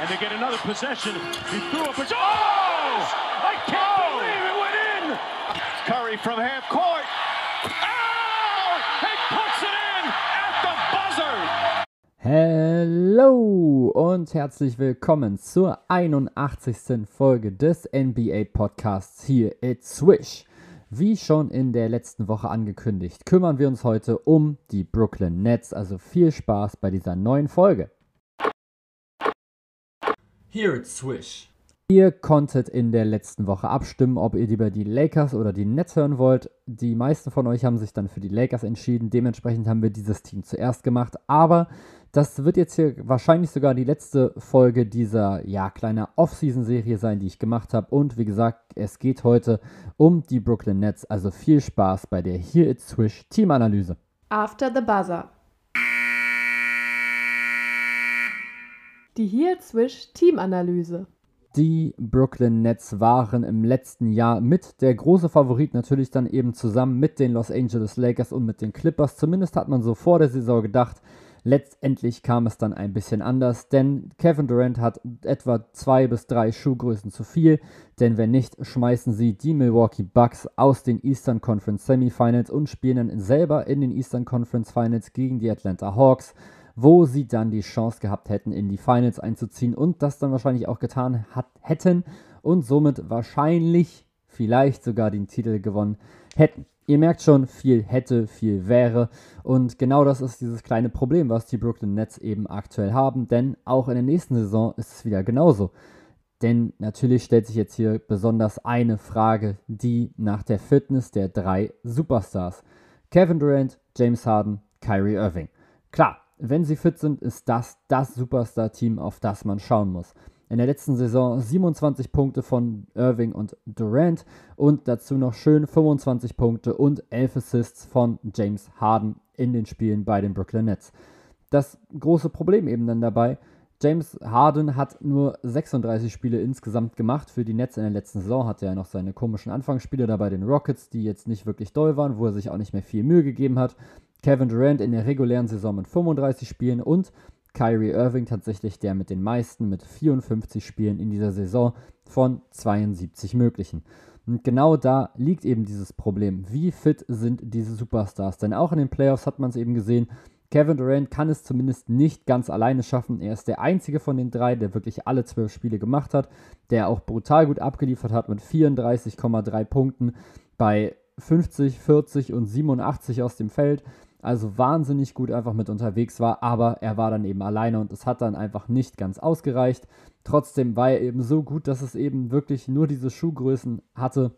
and they get another possession. He threw up a... Oh! I can't believe it went in! Curry from half court. Oh! He puts it in at the buzzer! Hello und herzlich willkommen zur 81. Folge des NBA Podcasts hier at Swish. Wie schon in der letzten Woche angekündigt, kümmern wir uns heute um die Brooklyn Nets, also viel Spaß bei dieser neuen Folge. Here at Swish. Ihr konntet in der letzten Woche abstimmen, ob ihr lieber die Lakers oder die Nets hören wollt. Die meisten von euch haben sich dann für die Lakers entschieden. Dementsprechend haben wir dieses Team zuerst gemacht. Aber das wird jetzt hier wahrscheinlich sogar die letzte Folge dieser ja kleiner Off-Season-Serie sein, die ich gemacht habe. Und wie gesagt, es geht heute um die Brooklyn Nets. Also viel Spaß bei der Here It's Swish Teamanalyse. After the Buzzer. Die Here It's Swish Teamanalyse. Die Brooklyn Nets waren im letzten Jahr mit der große Favorit natürlich dann eben zusammen mit den Los Angeles Lakers und mit den Clippers. Zumindest hat man so vor der Saison gedacht. Letztendlich kam es dann ein bisschen anders, denn Kevin Durant hat etwa zwei bis drei Schuhgrößen zu viel, denn wenn nicht, schmeißen sie die Milwaukee Bucks aus den Eastern Conference Semifinals und spielen dann selber in den Eastern Conference Finals gegen die Atlanta Hawks, wo sie dann die Chance gehabt hätten, in die Finals einzuziehen und das dann wahrscheinlich auch getan hat, hätten und somit wahrscheinlich vielleicht sogar den Titel gewonnen hätten. Ihr merkt schon, viel hätte, viel wäre. Und genau das ist dieses kleine Problem, was die Brooklyn Nets eben aktuell haben. Denn auch in der nächsten Saison ist es wieder genauso. Denn natürlich stellt sich jetzt hier besonders eine Frage, die nach der Fitness der drei Superstars. Kevin Durant, James Harden, Kyrie Irving. Klar, wenn sie fit sind, ist das das Superstar-Team, auf das man schauen muss in der letzten Saison 27 Punkte von Irving und Durant und dazu noch schön 25 Punkte und 11 Assists von James Harden in den Spielen bei den Brooklyn Nets. Das große Problem eben dann dabei, James Harden hat nur 36 Spiele insgesamt gemacht für die Nets in der letzten Saison. Hatte er noch seine komischen Anfangsspiele da bei den Rockets, die jetzt nicht wirklich doll waren, wo er sich auch nicht mehr viel Mühe gegeben hat. Kevin Durant in der regulären Saison mit 35 Spielen und Kyrie Irving tatsächlich der mit den meisten, mit 54 Spielen in dieser Saison von 72 möglichen. Und genau da liegt eben dieses Problem. Wie fit sind diese Superstars? Denn auch in den Playoffs hat man es eben gesehen, Kevin Durant kann es zumindest nicht ganz alleine schaffen. Er ist der einzige von den drei, der wirklich alle zwölf Spiele gemacht hat, der auch brutal gut abgeliefert hat mit 34,3 Punkten bei 50, 40 und 87 aus dem Feld also wahnsinnig gut einfach mit unterwegs war, aber er war dann eben alleine und es hat dann einfach nicht ganz ausgereicht. Trotzdem war er eben so gut, dass es eben wirklich nur diese Schuhgrößen hatte,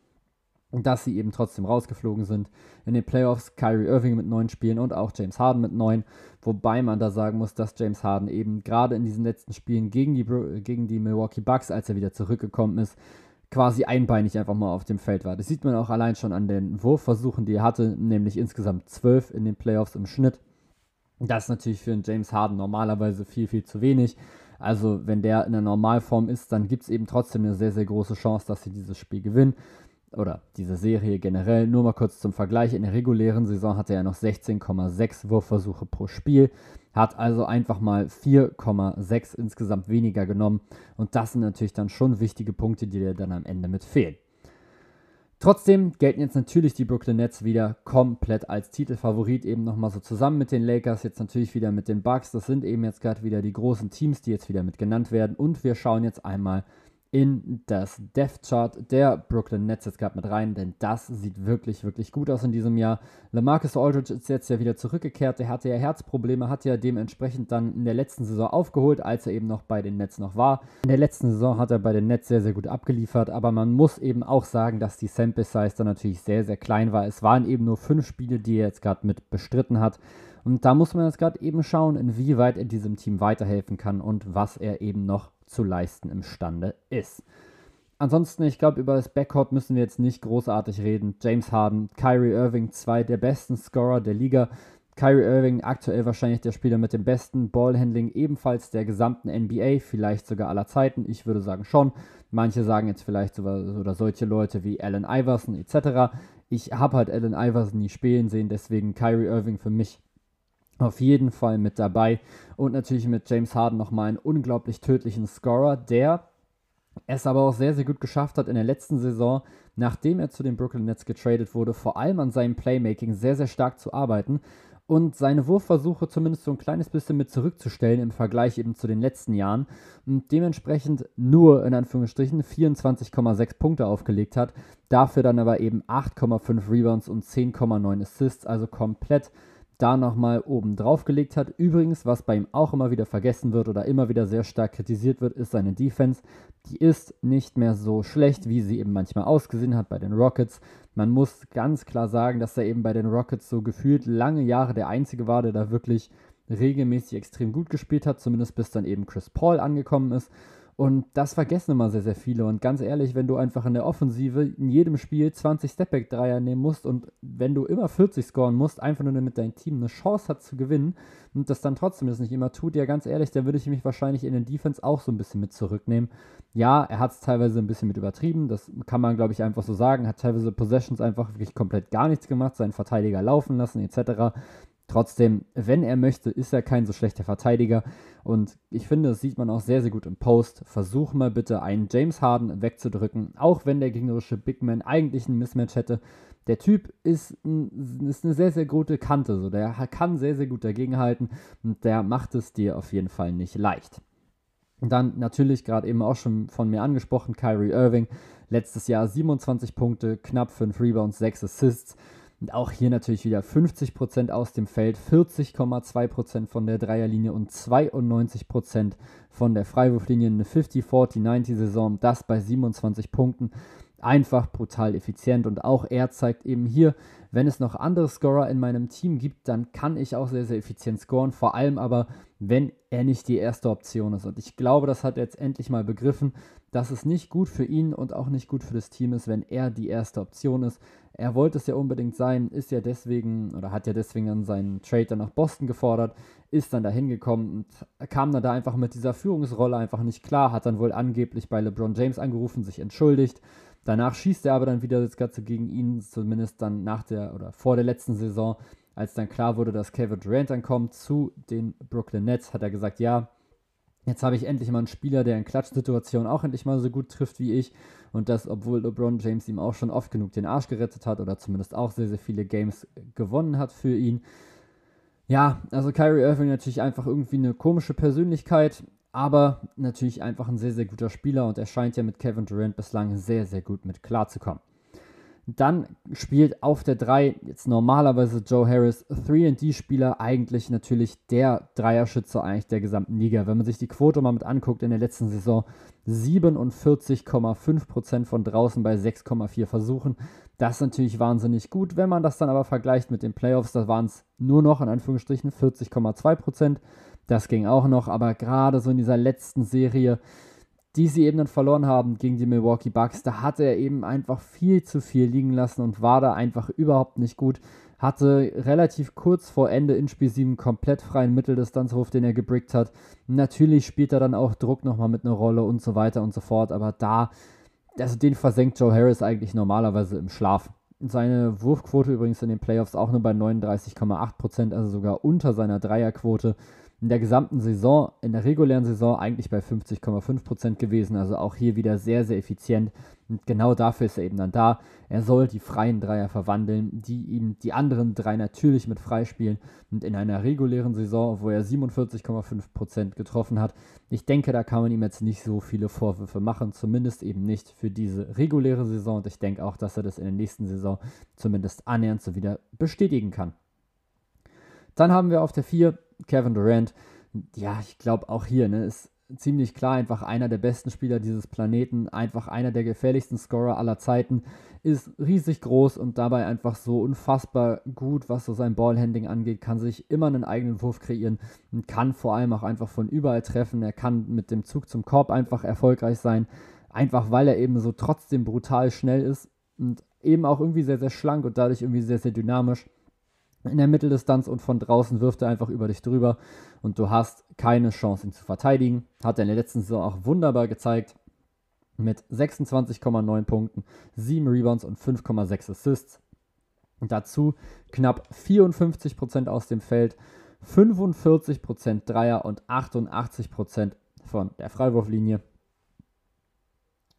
dass sie eben trotzdem rausgeflogen sind. In den Playoffs Kyrie Irving mit neun Spielen und auch James Harden mit neun, wobei man da sagen muss, dass James Harden eben gerade in diesen letzten Spielen gegen die, gegen die Milwaukee Bucks, als er wieder zurückgekommen ist, quasi einbeinig einfach mal auf dem Feld war. Das sieht man auch allein schon an den Wurfversuchen, die er hatte, nämlich insgesamt zwölf in den Playoffs im Schnitt. Das ist natürlich für einen James Harden normalerweise viel, viel zu wenig. Also wenn der in der Normalform ist, dann gibt es eben trotzdem eine sehr, sehr große Chance, dass sie dieses Spiel gewinnen. Oder diese Serie generell. Nur mal kurz zum Vergleich. In der regulären Saison hatte er noch 16,6 Wurfversuche pro Spiel hat also einfach mal 4,6 insgesamt weniger genommen. Und das sind natürlich dann schon wichtige Punkte, die dir dann am Ende mit fehlen. Trotzdem gelten jetzt natürlich die Brooklyn Nets wieder komplett als Titelfavorit, eben nochmal so zusammen mit den Lakers, jetzt natürlich wieder mit den Bucks. Das sind eben jetzt gerade wieder die großen Teams, die jetzt wieder mit genannt werden. Und wir schauen jetzt einmal in das Death Chart der Brooklyn Nets jetzt gerade mit rein, denn das sieht wirklich, wirklich gut aus in diesem Jahr. LaMarcus Aldridge ist jetzt ja wieder zurückgekehrt, der hatte ja Herzprobleme, hat ja dementsprechend dann in der letzten Saison aufgeholt, als er eben noch bei den Nets noch war. In der letzten Saison hat er bei den Nets sehr, sehr gut abgeliefert, aber man muss eben auch sagen, dass die Sample Size dann natürlich sehr, sehr klein war. Es waren eben nur fünf Spiele, die er jetzt gerade mit bestritten hat. Und da muss man jetzt gerade eben schauen, inwieweit er diesem Team weiterhelfen kann und was er eben noch zu leisten imstande ist. Ansonsten, ich glaube, über das Backcourt müssen wir jetzt nicht großartig reden. James Harden, Kyrie Irving, zwei der besten Scorer der Liga. Kyrie Irving aktuell wahrscheinlich der Spieler mit dem besten Ballhandling ebenfalls der gesamten NBA, vielleicht sogar aller Zeiten. Ich würde sagen schon. Manche sagen jetzt vielleicht sogar oder solche Leute wie Allen Iverson etc. Ich habe halt Allen Iverson nie spielen sehen, deswegen Kyrie Irving für mich auf jeden Fall mit dabei. Und natürlich mit James Harden nochmal einen unglaublich tödlichen Scorer, der es aber auch sehr, sehr gut geschafft hat in der letzten Saison, nachdem er zu den Brooklyn Nets getradet wurde, vor allem an seinem Playmaking sehr, sehr stark zu arbeiten und seine Wurfversuche zumindest so ein kleines bisschen mit zurückzustellen im Vergleich eben zu den letzten Jahren und dementsprechend nur in Anführungsstrichen 24,6 Punkte aufgelegt hat, dafür dann aber eben 8,5 Rebounds und 10,9 Assists, also komplett da nochmal oben drauf gelegt hat. Übrigens, was bei ihm auch immer wieder vergessen wird oder immer wieder sehr stark kritisiert wird, ist seine Defense. Die ist nicht mehr so schlecht, wie sie eben manchmal ausgesehen hat bei den Rockets. Man muss ganz klar sagen, dass er eben bei den Rockets so gefühlt lange Jahre der Einzige war, der da wirklich regelmäßig extrem gut gespielt hat, zumindest bis dann eben Chris Paul angekommen ist. Und das vergessen immer sehr, sehr viele. Und ganz ehrlich, wenn du einfach in der Offensive in jedem Spiel 20 Stepback-Dreier nehmen musst und wenn du immer 40 scoren musst, einfach nur damit dein Team eine Chance hat zu gewinnen und das dann trotzdem das nicht immer tut, ja ganz ehrlich, dann würde ich mich wahrscheinlich in den Defense auch so ein bisschen mit zurücknehmen. Ja, er hat es teilweise ein bisschen mit übertrieben, das kann man glaube ich einfach so sagen, hat teilweise Possessions einfach wirklich komplett gar nichts gemacht, seinen Verteidiger laufen lassen etc. Trotzdem, wenn er möchte, ist er kein so schlechter Verteidiger. Und ich finde, das sieht man auch sehr, sehr gut im Post. Versuch mal bitte einen James Harden wegzudrücken, auch wenn der gegnerische Big Man eigentlich ein Mismatch hätte. Der Typ ist, ein, ist eine sehr, sehr gute Kante. So. Der kann sehr, sehr gut dagegenhalten und der macht es dir auf jeden Fall nicht leicht. Dann natürlich gerade eben auch schon von mir angesprochen, Kyrie Irving. Letztes Jahr 27 Punkte, knapp 5 Rebounds, 6 Assists. Und auch hier natürlich wieder 50% aus dem Feld, 40,2% von der Dreierlinie und 92% von der Freiwurflinie. Eine 50-40-90-Saison, das bei 27 Punkten. Einfach brutal effizient und auch er zeigt eben hier, wenn es noch andere Scorer in meinem Team gibt, dann kann ich auch sehr, sehr effizient scoren. Vor allem aber, wenn er nicht die erste Option ist. Und ich glaube, das hat er jetzt endlich mal begriffen, dass es nicht gut für ihn und auch nicht gut für das Team ist, wenn er die erste Option ist. Er wollte es ja unbedingt sein, ist ja deswegen oder hat ja deswegen dann seinen Trade nach Boston gefordert, ist dann da hingekommen und kam dann da einfach mit dieser Führungsrolle einfach nicht klar, hat dann wohl angeblich bei LeBron James angerufen, sich entschuldigt. Danach schießt er aber dann wieder das Ganze gegen ihn, zumindest dann nach der oder vor der letzten Saison, als dann klar wurde, dass Kevin Durant dann kommt zu den Brooklyn Nets, hat er gesagt, ja, Jetzt habe ich endlich mal einen Spieler, der in Klatschsituationen auch endlich mal so gut trifft wie ich. Und das, obwohl LeBron James ihm auch schon oft genug den Arsch gerettet hat oder zumindest auch sehr, sehr viele Games gewonnen hat für ihn. Ja, also Kyrie Irving natürlich einfach irgendwie eine komische Persönlichkeit, aber natürlich einfach ein sehr, sehr guter Spieler und er scheint ja mit Kevin Durant bislang sehr, sehr gut mit klarzukommen. Dann spielt auf der 3 jetzt normalerweise Joe Harris, 3D-Spieler, eigentlich natürlich der Dreierschütze eigentlich der gesamten Liga. Wenn man sich die Quote mal mit anguckt in der letzten Saison, 47,5% von draußen bei 6,4 Versuchen. Das ist natürlich wahnsinnig gut. Wenn man das dann aber vergleicht mit den Playoffs, da waren es nur noch in Anführungsstrichen 40,2%. Das ging auch noch, aber gerade so in dieser letzten Serie die sie eben dann verloren haben gegen die Milwaukee Bucks, da hatte er eben einfach viel zu viel liegen lassen und war da einfach überhaupt nicht gut. Hatte relativ kurz vor Ende in Spiel 7 komplett freien Mitteldistanzwurf, den er gebrickt hat. Natürlich spielt er dann auch Druck nochmal mit einer Rolle und so weiter und so fort, aber da, also den versenkt Joe Harris eigentlich normalerweise im Schlaf. Seine Wurfquote übrigens in den Playoffs auch nur bei 39,8%, also sogar unter seiner Dreierquote in der gesamten Saison, in der regulären Saison eigentlich bei 50,5% gewesen. Also auch hier wieder sehr, sehr effizient. Und genau dafür ist er eben dann da. Er soll die freien Dreier verwandeln, die ihm die anderen drei natürlich mit freispielen. Und in einer regulären Saison, wo er 47,5% getroffen hat, ich denke, da kann man ihm jetzt nicht so viele Vorwürfe machen. Zumindest eben nicht für diese reguläre Saison. Und ich denke auch, dass er das in der nächsten Saison zumindest annähernd so wieder bestätigen kann. Dann haben wir auf der 4 Kevin Durant, ja, ich glaube auch hier, ne, ist ziemlich klar einfach einer der besten Spieler dieses Planeten, einfach einer der gefährlichsten Scorer aller Zeiten, ist riesig groß und dabei einfach so unfassbar gut, was so sein Ballhandling angeht, kann sich immer einen eigenen Wurf kreieren und kann vor allem auch einfach von überall treffen. Er kann mit dem Zug zum Korb einfach erfolgreich sein, einfach weil er eben so trotzdem brutal schnell ist und eben auch irgendwie sehr, sehr schlank und dadurch irgendwie sehr, sehr dynamisch in der Mitteldistanz und von draußen wirft er einfach über dich drüber und du hast keine Chance, ihn zu verteidigen. Hat er in der letzten Saison auch wunderbar gezeigt mit 26,9 Punkten, 7 Rebounds und 5,6 Assists. Und dazu knapp 54% aus dem Feld, 45% Dreier und 88% von der Freiwurflinie.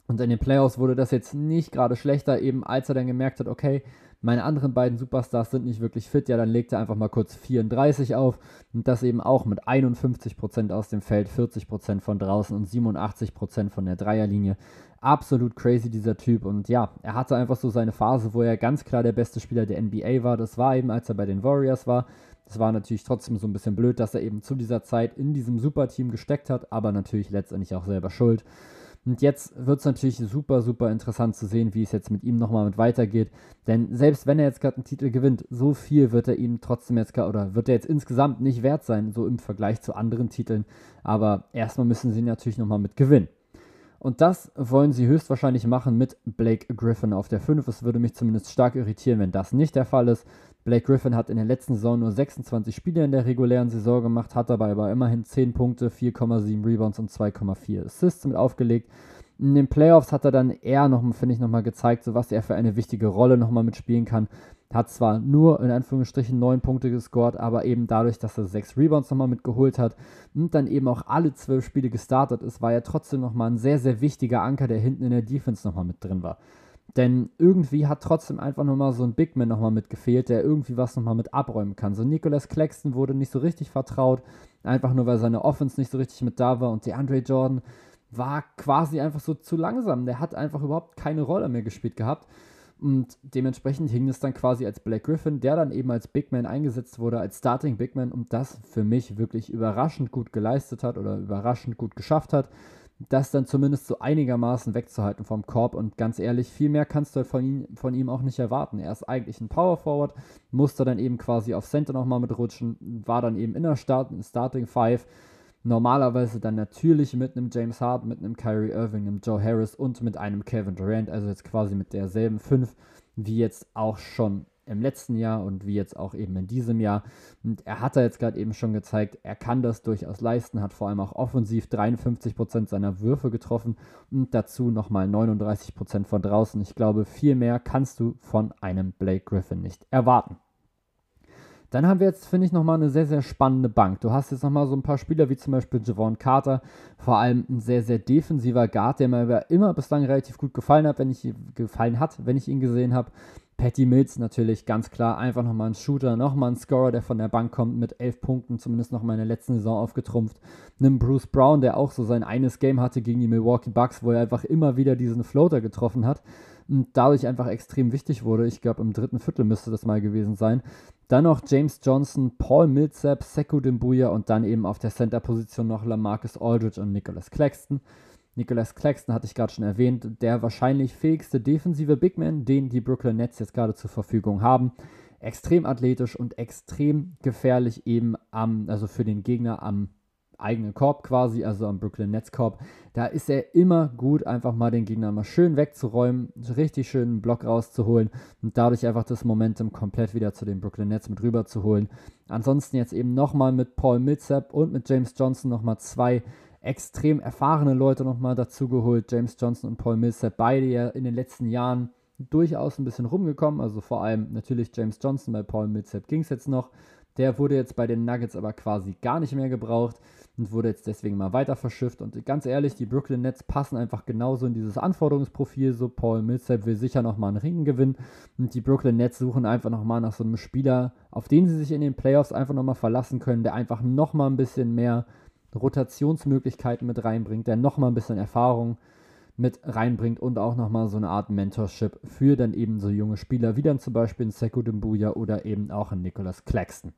Und in den Playoffs wurde das jetzt nicht gerade schlechter, eben als er dann gemerkt hat, okay, meine anderen beiden Superstars sind nicht wirklich fit, ja, dann legt er einfach mal kurz 34 auf und das eben auch mit 51% aus dem Feld, 40% von draußen und 87% von der Dreierlinie. Absolut crazy dieser Typ und ja, er hatte einfach so seine Phase, wo er ganz klar der beste Spieler der NBA war. Das war eben, als er bei den Warriors war. Das war natürlich trotzdem so ein bisschen blöd, dass er eben zu dieser Zeit in diesem Superteam gesteckt hat, aber natürlich letztendlich auch selber schuld. Und jetzt wird es natürlich super, super interessant zu sehen, wie es jetzt mit ihm nochmal mit weitergeht. Denn selbst wenn er jetzt gerade einen Titel gewinnt, so viel wird er ihm trotzdem jetzt, oder wird er jetzt insgesamt nicht wert sein, so im Vergleich zu anderen Titeln. Aber erstmal müssen sie ihn natürlich nochmal mit gewinnen. Und das wollen sie höchstwahrscheinlich machen mit Blake Griffin auf der 5. Es würde mich zumindest stark irritieren, wenn das nicht der Fall ist. Blake Griffin hat in der letzten Saison nur 26 Spiele in der regulären Saison gemacht, hat dabei aber immerhin 10 Punkte, 4,7 Rebounds und 2,4 Assists mit aufgelegt. In den Playoffs hat er dann eher noch, finde ich, nochmal gezeigt, so was er für eine wichtige Rolle nochmal mitspielen kann. Hat zwar nur in Anführungsstrichen 9 Punkte gescored, aber eben dadurch, dass er 6 Rebounds nochmal mitgeholt hat und dann eben auch alle 12 Spiele gestartet ist, war er trotzdem nochmal ein sehr, sehr wichtiger Anker, der hinten in der Defense nochmal mit drin war. Denn irgendwie hat trotzdem einfach nochmal so ein Big Man nochmal mitgefehlt, der irgendwie was nochmal mit abräumen kann. So Nicholas Claxton wurde nicht so richtig vertraut, einfach nur weil seine Offense nicht so richtig mit da war und DeAndre Jordan war quasi einfach so zu langsam. Der hat einfach überhaupt keine Rolle mehr gespielt gehabt. Und dementsprechend hing es dann quasi als Black Griffin, der dann eben als Big Man eingesetzt wurde, als Starting Big Man und das für mich wirklich überraschend gut geleistet hat oder überraschend gut geschafft hat das dann zumindest so einigermaßen wegzuhalten vom Korb. Und ganz ehrlich, viel mehr kannst du halt von, ihm, von ihm auch nicht erwarten. Er ist eigentlich ein Power Forward, musste dann eben quasi auf Center nochmal mitrutschen, war dann eben in der Start, Starting Five. Normalerweise dann natürlich mit einem James Harden, mit einem Kyrie Irving, einem Joe Harris und mit einem Kevin Durant, also jetzt quasi mit derselben fünf, wie jetzt auch schon im letzten Jahr und wie jetzt auch eben in diesem Jahr. Und er hat da jetzt gerade eben schon gezeigt, er kann das durchaus leisten, hat vor allem auch offensiv 53% seiner Würfe getroffen und dazu nochmal 39% von draußen. Ich glaube, viel mehr kannst du von einem Blake Griffin nicht erwarten. Dann haben wir jetzt, finde ich, nochmal eine sehr, sehr spannende Bank. Du hast jetzt nochmal so ein paar Spieler wie zum Beispiel Javon Carter, vor allem ein sehr, sehr defensiver Guard, der mir immer bislang relativ gut gefallen hat, wenn ich gefallen hat, wenn ich ihn gesehen habe. Patty Mills natürlich ganz klar einfach nochmal ein Shooter, nochmal ein Scorer, der von der Bank kommt mit elf Punkten, zumindest noch mal in der letzten Saison aufgetrumpft. Einem Bruce Brown, der auch so sein eines Game hatte gegen die Milwaukee Bucks, wo er einfach immer wieder diesen Floater getroffen hat und dadurch einfach extrem wichtig wurde. Ich glaube, im dritten Viertel müsste das mal gewesen sein. Dann noch James Johnson, Paul Millsap, Sekou Dimbuya und dann eben auf der Center-Position noch Lamarcus Aldridge und Nicholas Claxton. Nicholas Claxton hatte ich gerade schon erwähnt, der wahrscheinlich fähigste defensive Big Man, den die Brooklyn Nets jetzt gerade zur Verfügung haben. Extrem athletisch und extrem gefährlich eben am, also für den Gegner am eigenen Korb quasi, also am Brooklyn Nets Korb. Da ist er immer gut, einfach mal den Gegner mal schön wegzuräumen, richtig schön einen Block rauszuholen und dadurch einfach das Momentum komplett wieder zu den Brooklyn Nets mit rüber zu holen. Ansonsten jetzt eben nochmal mit Paul Millsap und mit James Johnson nochmal zwei extrem erfahrene Leute nochmal dazu geholt. James Johnson und Paul Millsap, beide ja in den letzten Jahren durchaus ein bisschen rumgekommen. Also vor allem natürlich James Johnson, bei Paul Millsap ging es jetzt noch. Der wurde jetzt bei den Nuggets aber quasi gar nicht mehr gebraucht und wurde jetzt deswegen mal weiter verschifft. Und ganz ehrlich, die Brooklyn Nets passen einfach genauso in dieses Anforderungsprofil. So, Paul Millsap will sicher nochmal einen Ring gewinnen. Und die Brooklyn Nets suchen einfach nochmal nach so einem Spieler, auf den sie sich in den Playoffs einfach nochmal verlassen können, der einfach nochmal ein bisschen mehr Rotationsmöglichkeiten mit reinbringt, der nochmal ein bisschen Erfahrung mit reinbringt und auch nochmal so eine Art Mentorship für dann eben so junge Spieler, wie dann zum Beispiel ein Sekou Dumbuya oder eben auch ein Nicholas Claxton.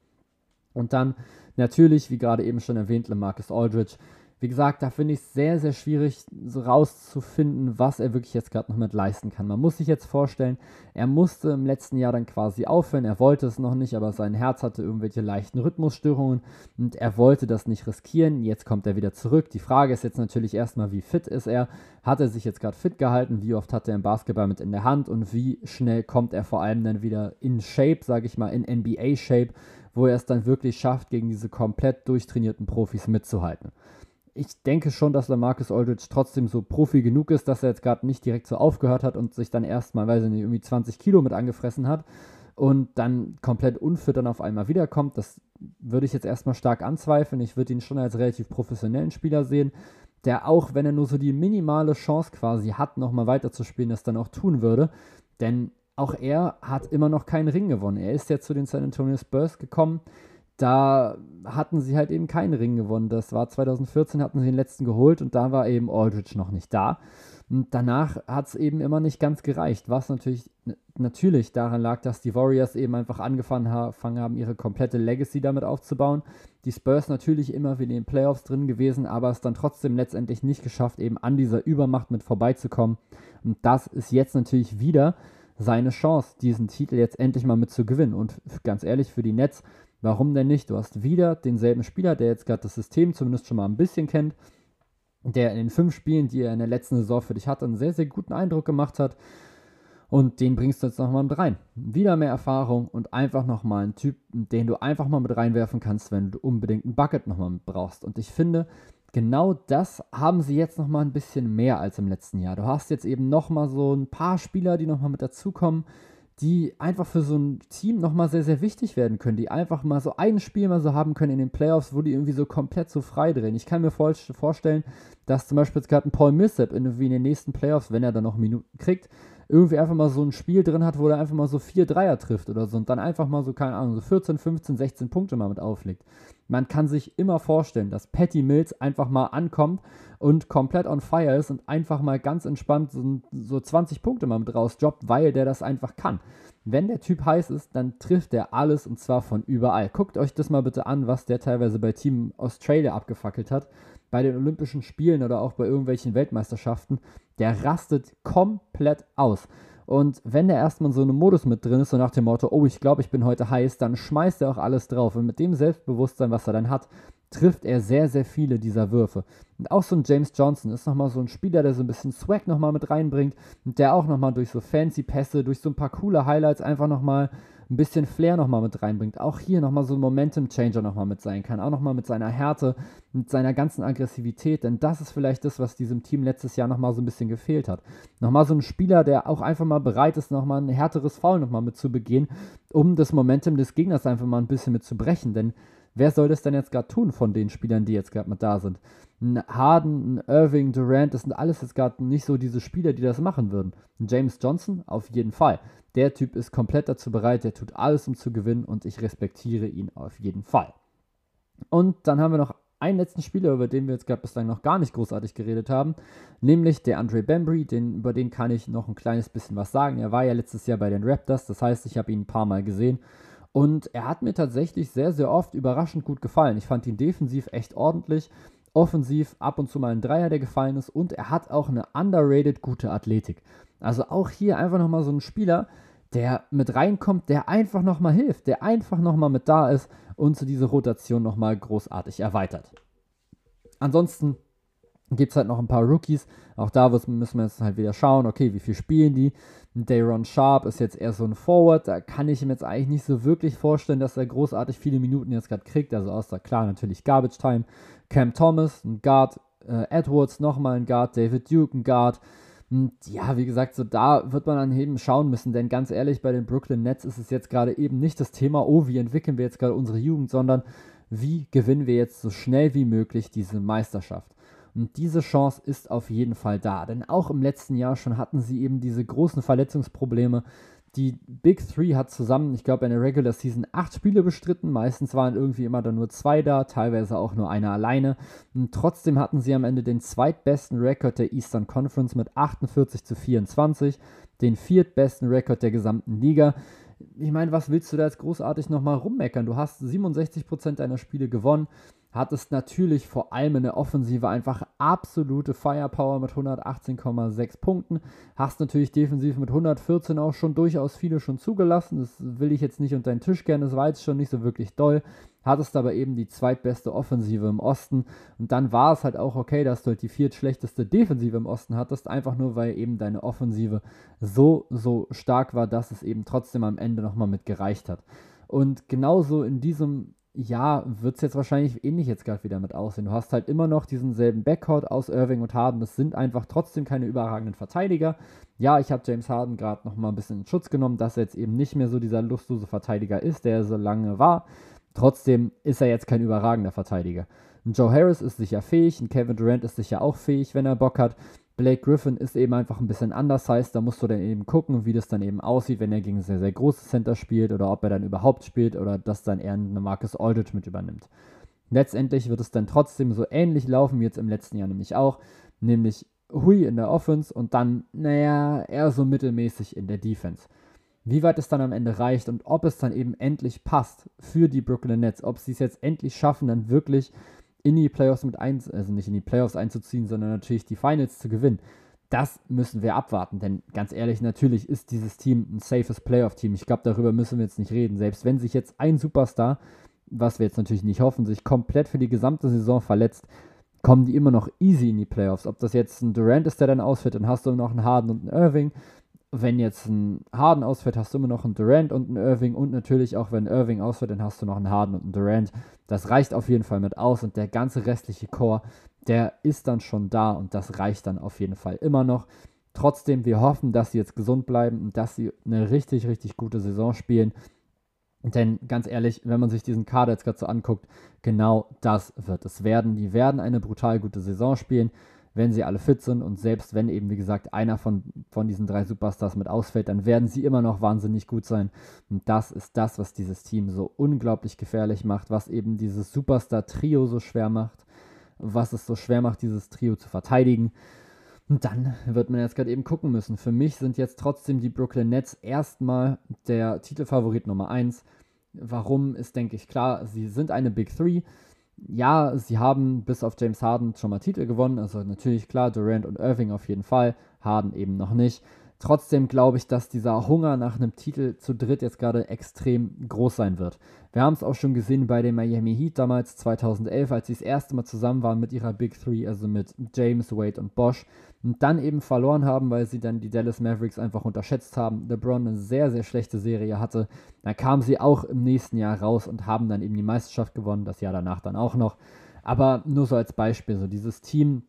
Und dann natürlich, wie gerade eben schon erwähnt, Lamarcus Aldridge, wie gesagt, da finde ich es sehr, sehr schwierig so rauszufinden, was er wirklich jetzt gerade noch mit leisten kann. Man muss sich jetzt vorstellen, er musste im letzten Jahr dann quasi aufhören. Er wollte es noch nicht, aber sein Herz hatte irgendwelche leichten Rhythmusstörungen und er wollte das nicht riskieren. Jetzt kommt er wieder zurück. Die Frage ist jetzt natürlich erstmal, wie fit ist er? Hat er sich jetzt gerade fit gehalten? Wie oft hat er im Basketball mit in der Hand? Und wie schnell kommt er vor allem dann wieder in Shape, sage ich mal, in NBA-Shape, wo er es dann wirklich schafft, gegen diese komplett durchtrainierten Profis mitzuhalten? Ich denke schon, dass Lamarcus Aldridge trotzdem so Profi genug ist, dass er jetzt gerade nicht direkt so aufgehört hat und sich dann erstmal, weiß ich nicht, irgendwie 20 Kilo mit angefressen hat. und dann komplett unfit dann auf einmal wiederkommt. Das würde ich jetzt erstmal stark anzweifeln. Ich würde ihn schon als relativ professionellen Spieler sehen, der auch, wenn er nur so die minimale Chance quasi hat, nochmal weiterzuspielen, das dann auch tun würde. Denn auch er hat immer noch keinen Ring gewonnen. Er ist ja zu den San Antonio Spurs gekommen. Da hatten sie halt eben keinen Ring gewonnen. Das war 2014, hatten sie den letzten geholt und da war eben Aldridge noch nicht da. Und danach hat es eben immer nicht ganz gereicht, was natürlich, natürlich daran lag, dass die Warriors eben einfach angefangen haben, ihre komplette Legacy damit aufzubauen. Die Spurs natürlich immer wieder in den Playoffs drin gewesen, aber es dann trotzdem letztendlich nicht geschafft, eben an dieser Übermacht mit vorbeizukommen. Und das ist jetzt natürlich wieder seine Chance, diesen Titel jetzt endlich mal mit zu gewinnen. Und ganz ehrlich, für die Nets, warum denn nicht? Du hast wieder denselben Spieler, der jetzt gerade das System zumindest schon mal ein bisschen kennt der in den fünf Spielen, die er in der letzten Saison für dich hatte, einen sehr, sehr guten Eindruck gemacht hat. Und den bringst du jetzt nochmal mit rein. Wieder mehr Erfahrung und einfach nochmal einen Typ, den du einfach mal mit reinwerfen kannst, wenn du unbedingt einen Bucket nochmal brauchst. Und ich finde, genau das haben sie jetzt nochmal ein bisschen mehr als im letzten Jahr. Du hast jetzt eben nochmal so ein paar Spieler, die nochmal mit dazukommen, die einfach für so ein Team nochmal sehr, sehr wichtig werden können, die einfach mal so ein Spiel mal so haben können in den Playoffs, wo die irgendwie so komplett so frei drehen. Ich kann mir vorstellen, dass zum Beispiel jetzt gerade ein Paul Millsap irgendwie in den nächsten Playoffs, wenn er dann noch Minuten kriegt, irgendwie einfach mal so ein Spiel drin hat, wo er einfach mal so vier Dreier trifft oder so und dann einfach mal so, keine Ahnung, so 14, 15, 16 Punkte mal mit auflegt. Man kann sich immer vorstellen, dass Patty Mills einfach mal ankommt und komplett on fire ist und einfach mal ganz entspannt so, so 20 Punkte mal mit rausdroppt, weil der das einfach kann. Wenn der Typ heiß ist, dann trifft er alles und zwar von überall. Guckt euch das mal bitte an, was der teilweise bei Team Australia abgefackelt hat, bei den Olympischen Spielen oder auch bei irgendwelchen Weltmeisterschaften. Der rastet komplett aus. Und wenn der erstmal in so einem Modus mit drin ist, so nach dem Motto, oh, ich glaube, ich bin heute heiß, dann schmeißt er auch alles drauf. Und mit dem Selbstbewusstsein, was er dann hat, trifft er sehr, sehr viele dieser Würfe. Und auch so ein James Johnson ist nochmal so ein Spieler, der so ein bisschen Swag nochmal mit reinbringt und der auch nochmal durch so fancy Pässe, durch so ein paar coole Highlights einfach nochmal ein bisschen Flair nochmal mit reinbringt. Auch hier nochmal so ein Momentum-Changer nochmal mit sein kann. Auch nochmal mit seiner Härte, mit seiner ganzen Aggressivität. Denn das ist vielleicht das, was diesem Team letztes Jahr nochmal so ein bisschen gefehlt hat. Nochmal so ein Spieler, der auch einfach mal bereit ist, nochmal ein härteres Foul nochmal mit zu begehen, um das Momentum des Gegners einfach mal ein bisschen mit zu brechen. Denn wer soll das denn jetzt gerade tun von den Spielern, die jetzt gerade mit da sind? Ein Harden, ein Irving, Durant, das sind alles jetzt gerade nicht so diese Spieler, die das machen würden. Ein James Johnson auf jeden Fall. Der Typ ist komplett dazu bereit, der tut alles, um zu gewinnen und ich respektiere ihn auf jeden Fall. Und dann haben wir noch einen letzten Spieler, über den wir jetzt gerade bislang noch gar nicht großartig geredet haben, nämlich der Andre Bembry, den, über den kann ich noch ein kleines bisschen was sagen. Er war ja letztes Jahr bei den Raptors, das heißt, ich habe ihn ein paar Mal gesehen und er hat mir tatsächlich sehr, sehr oft überraschend gut gefallen. Ich fand ihn defensiv echt ordentlich, offensiv ab und zu mal ein Dreier, der gefallen ist und er hat auch eine underrated gute Athletik. Also auch hier einfach nochmal so ein Spieler, der mit reinkommt, der einfach nochmal hilft, der einfach nochmal mit da ist und so diese Rotation nochmal großartig erweitert. Ansonsten gibt es halt noch ein paar Rookies. Auch da müssen wir jetzt halt wieder schauen, okay, wie viel spielen die. Dayron Sharp ist jetzt eher so ein Forward. Da kann ich ihm jetzt eigentlich nicht so wirklich vorstellen, dass er großartig viele Minuten jetzt gerade kriegt. Also außer klar natürlich Garbage Time. Cam Thomas, ein Guard. Äh, Edwards nochmal ein Guard. David Duke, ein Guard. Und ja, wie gesagt, so da wird man dann eben schauen müssen, denn ganz ehrlich, bei den Brooklyn Nets ist es jetzt gerade eben nicht das Thema, oh, wie entwickeln wir jetzt gerade unsere Jugend, sondern wie gewinnen wir jetzt so schnell wie möglich diese Meisterschaft. Und diese Chance ist auf jeden Fall da, denn auch im letzten Jahr schon hatten sie eben diese großen Verletzungsprobleme, die Big Three hat zusammen, ich glaube, in der Regular Season acht Spiele bestritten. Meistens waren irgendwie immer dann nur zwei da, teilweise auch nur einer alleine. Und trotzdem hatten sie am Ende den zweitbesten Rekord der Eastern Conference mit 48 zu 24, den viertbesten Rekord der gesamten Liga. Ich meine, was willst du da jetzt großartig nochmal rummeckern? Du hast 67% deiner Spiele gewonnen hattest natürlich vor allem in der Offensive einfach absolute Firepower mit 118,6 Punkten. Hast natürlich defensiv mit 114 auch schon durchaus viele schon zugelassen. Das will ich jetzt nicht unter den Tisch kehren, das war jetzt schon nicht so wirklich doll. Hattest aber eben die zweitbeste Offensive im Osten. Und dann war es halt auch okay, dass du halt die viertschlechteste Defensive im Osten hattest, einfach nur weil eben deine Offensive so, so stark war, dass es eben trotzdem am Ende nochmal mit gereicht hat. Und genauso in diesem ja, wird es jetzt wahrscheinlich ähnlich jetzt gerade wieder mit aussehen. Du hast halt immer noch diesen selben Backcourt aus Irving und Harden. Das sind einfach trotzdem keine überragenden Verteidiger. Ja, ich habe James Harden gerade noch mal ein bisschen in Schutz genommen, dass er jetzt eben nicht mehr so dieser lustlose Verteidiger ist, der er so lange war. Trotzdem ist er jetzt kein überragender Verteidiger. Ein Joe Harris ist sicher fähig, ein Kevin Durant ist sicher auch fähig, wenn er Bock hat. Blake Griffin ist eben einfach ein bisschen anders heißt, da musst du dann eben gucken, wie das dann eben aussieht, wenn er gegen sehr, sehr große Center spielt oder ob er dann überhaupt spielt oder dass dann eher eine Marcus Aldridge mit übernimmt. Letztendlich wird es dann trotzdem so ähnlich laufen wie jetzt im letzten Jahr nämlich auch, nämlich Hui in der Offense und dann, naja, eher so mittelmäßig in der Defense. Wie weit es dann am Ende reicht und ob es dann eben endlich passt für die Brooklyn Nets, ob sie es jetzt endlich schaffen, dann wirklich in die Playoffs mit ein, also nicht in die Playoffs einzuziehen, sondern natürlich die Finals zu gewinnen. Das müssen wir abwarten, denn ganz ehrlich, natürlich ist dieses Team ein safes Playoff-Team. Ich glaube, darüber müssen wir jetzt nicht reden. Selbst wenn sich jetzt ein Superstar, was wir jetzt natürlich nicht hoffen, sich komplett für die gesamte Saison verletzt, kommen die immer noch easy in die Playoffs. Ob das jetzt ein Durant ist, der dann ausfällt, dann hast du noch einen Harden und einen Irving wenn jetzt ein Harden ausfällt, hast du immer noch einen Durant und einen Irving und natürlich auch wenn Irving ausfällt, dann hast du noch einen Harden und einen Durant. Das reicht auf jeden Fall mit aus und der ganze restliche Core, der ist dann schon da und das reicht dann auf jeden Fall immer noch. Trotzdem, wir hoffen, dass sie jetzt gesund bleiben und dass sie eine richtig, richtig gute Saison spielen. Denn ganz ehrlich, wenn man sich diesen Kader jetzt gerade so anguckt, genau das wird es werden. Die werden eine brutal gute Saison spielen wenn sie alle fit sind und selbst wenn eben, wie gesagt, einer von, von diesen drei Superstars mit ausfällt, dann werden sie immer noch wahnsinnig gut sein. Und das ist das, was dieses Team so unglaublich gefährlich macht, was eben dieses Superstar-Trio so schwer macht, was es so schwer macht, dieses Trio zu verteidigen. Und dann wird man jetzt gerade eben gucken müssen. Für mich sind jetzt trotzdem die Brooklyn Nets erstmal der Titelfavorit Nummer 1. Warum ist, denke ich, klar. Sie sind eine Big Three ja, sie haben bis auf James Harden schon mal Titel gewonnen. Also natürlich klar, Durant und Irving auf jeden Fall, Harden eben noch nicht. Trotzdem glaube ich, dass dieser Hunger nach einem Titel zu dritt jetzt gerade extrem groß sein wird. Wir haben es auch schon gesehen bei den Miami Heat damals 2011, als sie das erste Mal zusammen waren mit ihrer Big Three, also mit James, Wade und Bosch und dann eben verloren haben, weil sie dann die Dallas Mavericks einfach unterschätzt haben. LeBron eine sehr, sehr schlechte Serie hatte. Dann kamen sie auch im nächsten Jahr raus und haben dann eben die Meisterschaft gewonnen, das Jahr danach dann auch noch. Aber nur so als Beispiel, so dieses Team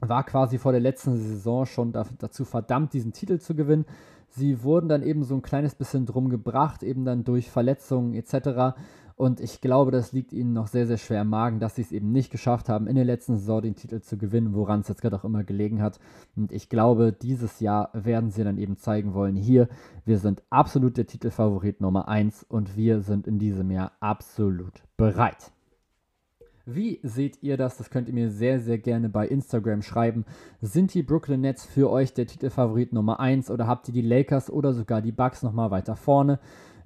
war quasi vor der letzten Saison schon dazu verdammt, diesen Titel zu gewinnen. Sie wurden dann eben so ein kleines bisschen drum gebracht, eben dann durch Verletzungen etc. Und ich glaube, das liegt ihnen noch sehr, sehr schwer im Magen, dass sie es eben nicht geschafft haben, in der letzten Saison den Titel zu gewinnen, woran es jetzt gerade auch immer gelegen hat. Und ich glaube, dieses Jahr werden sie dann eben zeigen wollen, hier, wir sind absolut der Titelfavorit Nummer 1 und wir sind in diesem Jahr absolut bereit. Wie seht ihr das? Das könnt ihr mir sehr, sehr gerne bei Instagram schreiben. Sind die Brooklyn Nets für euch der Titelfavorit Nummer 1 oder habt ihr die Lakers oder sogar die Bucks nochmal weiter vorne?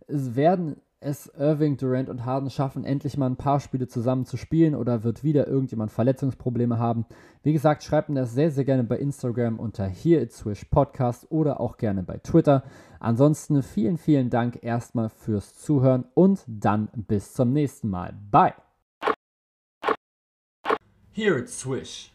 Es werden es Irving, Durant und Harden schaffen, endlich mal ein paar Spiele zusammen zu spielen oder wird wieder irgendjemand Verletzungsprobleme haben? Wie gesagt, schreibt mir das sehr, sehr gerne bei Instagram unter Here It's Swish Podcast oder auch gerne bei Twitter. Ansonsten vielen, vielen Dank erstmal fürs Zuhören und dann bis zum nächsten Mal. Bye! Here It's Swish.